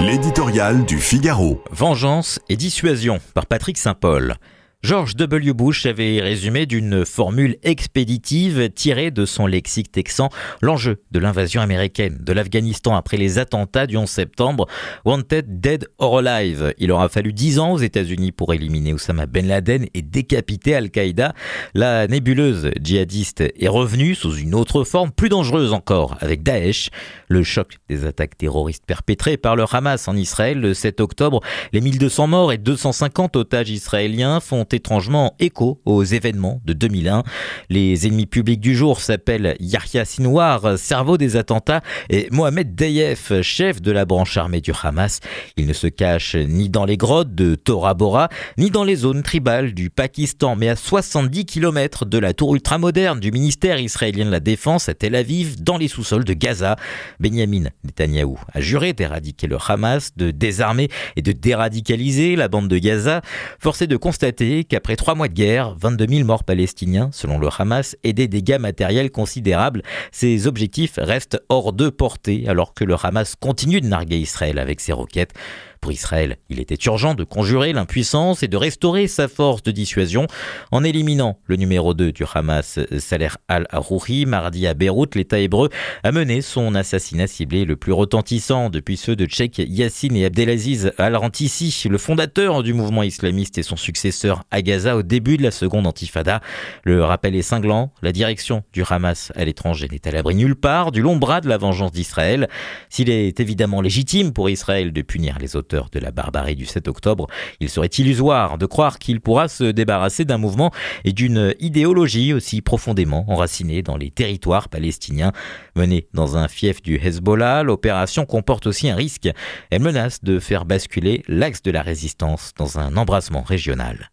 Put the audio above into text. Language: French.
L'éditorial du Figaro. Vengeance et dissuasion par Patrick Saint-Paul. George W. Bush avait résumé d'une formule expéditive tirée de son lexique texan l'enjeu de l'invasion américaine de l'Afghanistan après les attentats du 11 septembre. Wanted, dead or alive. Il aura fallu dix ans aux États-Unis pour éliminer Osama Ben Laden et décapiter Al-Qaïda. La nébuleuse djihadiste est revenue sous une autre forme, plus dangereuse encore, avec Daesh. Le choc des attaques terroristes perpétrées par le Hamas en Israël le 7 octobre, les 1200 morts et 250 otages israéliens font étrangement écho aux événements de 2001. Les ennemis publics du jour s'appellent Yahya Sinwar, cerveau des attentats, et Mohamed Deyef, chef de la branche armée du Hamas. Il ne se cache ni dans les grottes de Tora Bora, ni dans les zones tribales du Pakistan, mais à 70 km de la tour ultramoderne du ministère israélien de la Défense à Tel Aviv, dans les sous-sols de Gaza. Benjamin Netanyahou a juré d'éradiquer le Hamas, de désarmer et de déradicaliser la bande de Gaza. Forcé de constater qu'après trois mois de guerre, 22 000 morts palestiniens selon le Hamas et des dégâts matériels considérables, ces objectifs restent hors de portée alors que le Hamas continue de narguer Israël avec ses roquettes. Pour Israël, il était urgent de conjurer l'impuissance et de restaurer sa force de dissuasion en éliminant le numéro 2 du Hamas, Saler al-Arouri. Mardi à Beyrouth, l'État hébreu a mené son assassinat ciblé le plus retentissant depuis ceux de Tchèque Yassine et Abdelaziz al-Rantissi, le fondateur du mouvement islamiste et son successeur à Gaza au début de la seconde intifada. Le rappel est cinglant, la direction du Hamas à l'étranger n'est à l'abri nulle part du long bras de la vengeance d'Israël. S'il est évidemment légitime pour Israël de punir les de la barbarie du 7 octobre, il serait illusoire de croire qu'il pourra se débarrasser d'un mouvement et d'une idéologie aussi profondément enracinée dans les territoires palestiniens. Menée dans un fief du Hezbollah, l'opération comporte aussi un risque. Elle menace de faire basculer l'axe de la résistance dans un embrasement régional.